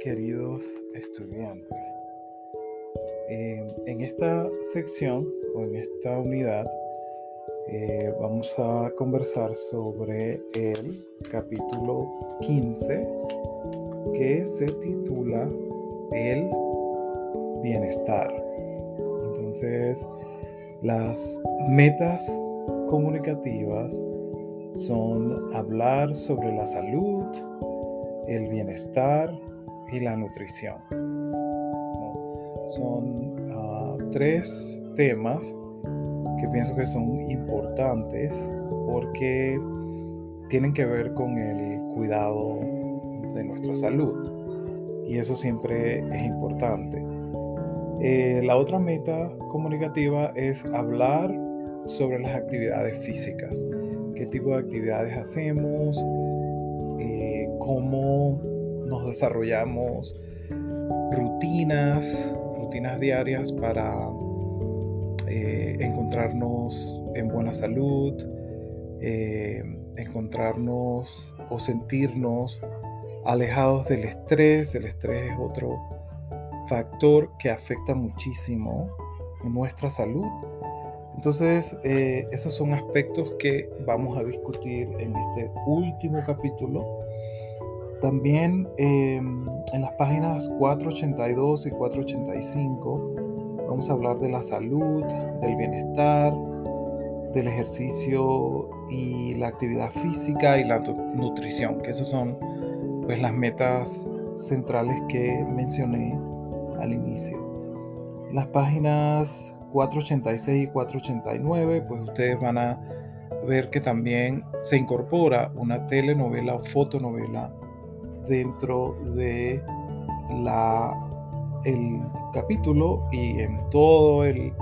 queridos estudiantes. Eh, en esta sección o en esta unidad eh, vamos a conversar sobre el capítulo 15 que se titula El bienestar. Entonces, las metas comunicativas son hablar sobre la salud, el bienestar y la nutrición. Son, ah, tres temas que pienso que son importantes porque tienen que ver con el cuidado de nuestra salud y eso siempre es importante. Eh, la otra meta comunicativa es hablar sobre las actividades físicas, qué tipo de actividades hacemos, eh, cómo desarrollamos rutinas, rutinas diarias para eh, encontrarnos en buena salud, eh, encontrarnos o sentirnos alejados del estrés. El estrés es otro factor que afecta muchísimo nuestra salud entonces, eh, esos son aspectos que vamos a discutir en este último capítulo. También em, en las páginas 482 y 485 vamos a hablar de la salud, del bienestar, del ejercicio y la actividad física y la nutrición, que esas son pues las metas centrales que mencioné al inicio. Las páginas 486 y 489, pues ustedes van a ver que también se incorpora una telenovela o fotonovela dentro de la, el capítulo y en todo el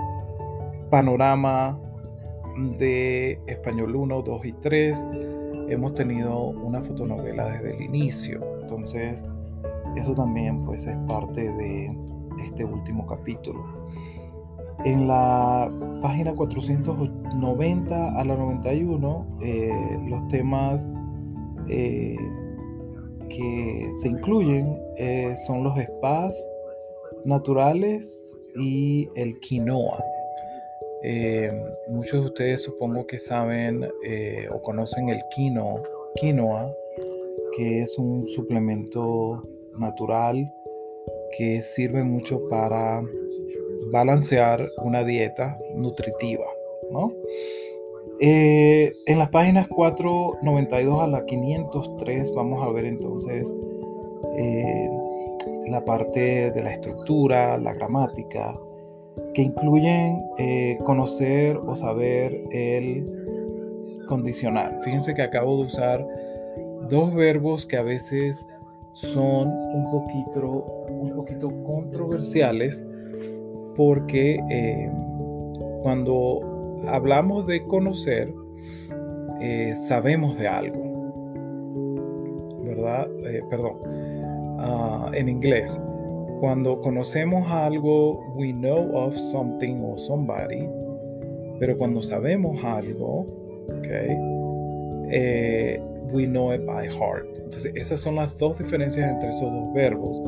panorama de Español 1, 2 y 3 hemos tenido una fotonovela desde el inicio. Entonces, eso también pues es parte de este último capítulo. En la página 490 a la 91, eh, los temas eh, que se incluyen eh, son los spas naturales y el quinoa. muchos de ustedes supongo que saben o conocen el quinoa, quinoa, que es un suplemento natural que sirve mucho para balancear una dieta nutritiva. ¿no? Eh, en las páginas 492 a la 503 vamos a ver entonces eh, la parte de la estructura, la gramática, que incluyen eh, conocer o saber el condicional. Fíjense que acabo de usar dos verbos que a veces son un poquito, un poquito controversiales porque cuando hablamos de conocer, eh, sabemos de algo, ¿verdad? Eh, perdón, ah, en inglés, cuando conocemos algo, we know of something or somebody, pero cuando sabemos algo, okay, we know it by heart. Entonces, esas son las dos diferencias entre esos dos verbos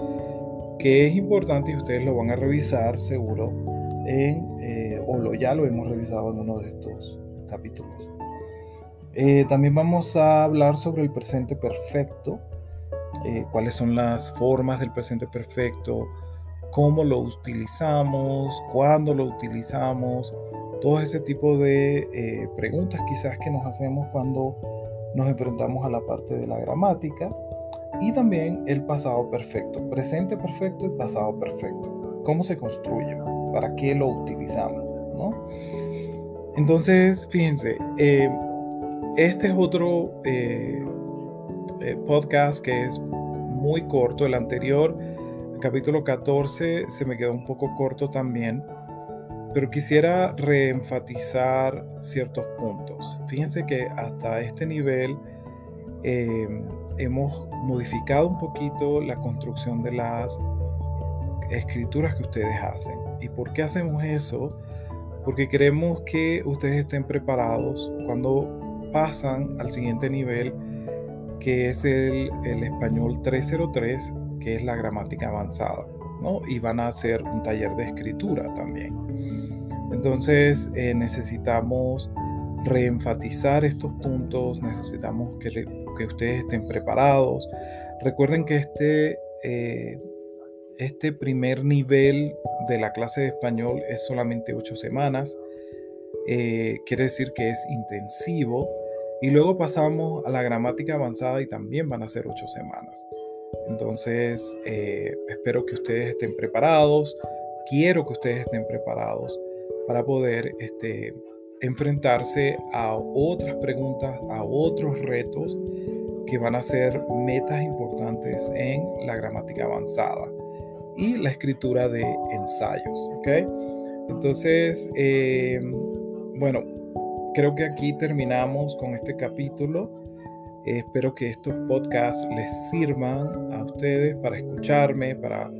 que es importante y ustedes lo van a revisar seguro en, eh, ya lo hemos revisado en uno de estos capítulos. Eh, también vamos a hablar sobre el presente perfecto, eh, cuáles son las formas del presente perfecto, cómo lo utilizamos, cuándo lo utilizamos, todo ese tipo de preguntas quizás que nos hacemos cuando nos enfrentamos a la parte de la gramática y también el pasado perfecto, presente perfecto y pasado perfecto. ¿Cómo se construye? ¿Para qué lo utilizamos? Entonces, fíjense, eh, este es otro eh, eh, podcast que es muy corto. El anterior, capítulo 14, se me quedó un poco corto también, pero quisiera reenfatizar ciertos puntos. Fíjense que hasta este nivel hemos modificado un poquito la construcción de las escrituras que ustedes hacen. ¿Y por qué hacemos eso? Porque queremos que ustedes estén preparados cuando pasan al siguiente nivel, que es el, el español 303, que es la gramática avanzada, ¿no? Y van a hacer un taller de escritura también. Entonces eh, necesitamos reenfatizar estos puntos, necesitamos que, que, ustedes estén preparados. Recuerden que este, eh, este primer nivel de la clase de español es solamente ocho semanas. Eh, quiere decir que es intensivo. Y luego pasamos a la gramática avanzada y también van a ser ocho semanas. Entonces, eh, espero que ustedes estén preparados. Quiero que ustedes estén preparados para poder este, enfrentarse a otras preguntas, a otros retos que van a ser metas importantes en la gramática avanzada y la escritura de ensayos. ¿ok? Entonces, eh, bueno, creo que aquí terminamos con este capítulo. espero que estos podcasts les sirvan a ustedes para escucharme, para...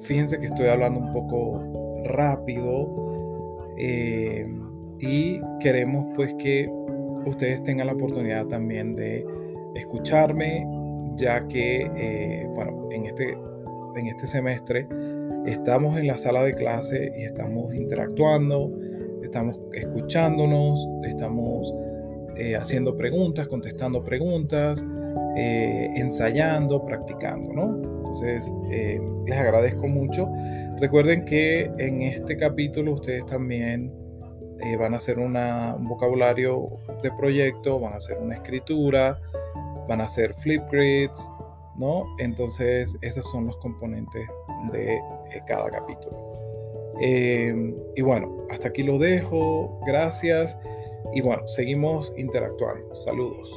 Fíjense que estoy hablando un poco rápido eh, y queremos pues que ustedes tengan la oportunidad también de escucharme, ya que, eh, bueno, en este, en este semestre estamos en la sala de clase y estamos interactuando, estamos escuchándonos, estamos eh, haciendo preguntas, contestando preguntas, eh, ensayando, practicando, ¿no? Entonces, les agradezco mucho. Recuerden que en este capítulo ustedes también van a hacer un vocabulario de proyecto, van a hacer una escritura, van a ser Flipgrids, ¿no? Entonces, esos son los componentes de eh, cada capítulo. Em, y bueno, hasta aquí lo dejo. Gracias. Y bueno, seguimos interactuando. Saludos.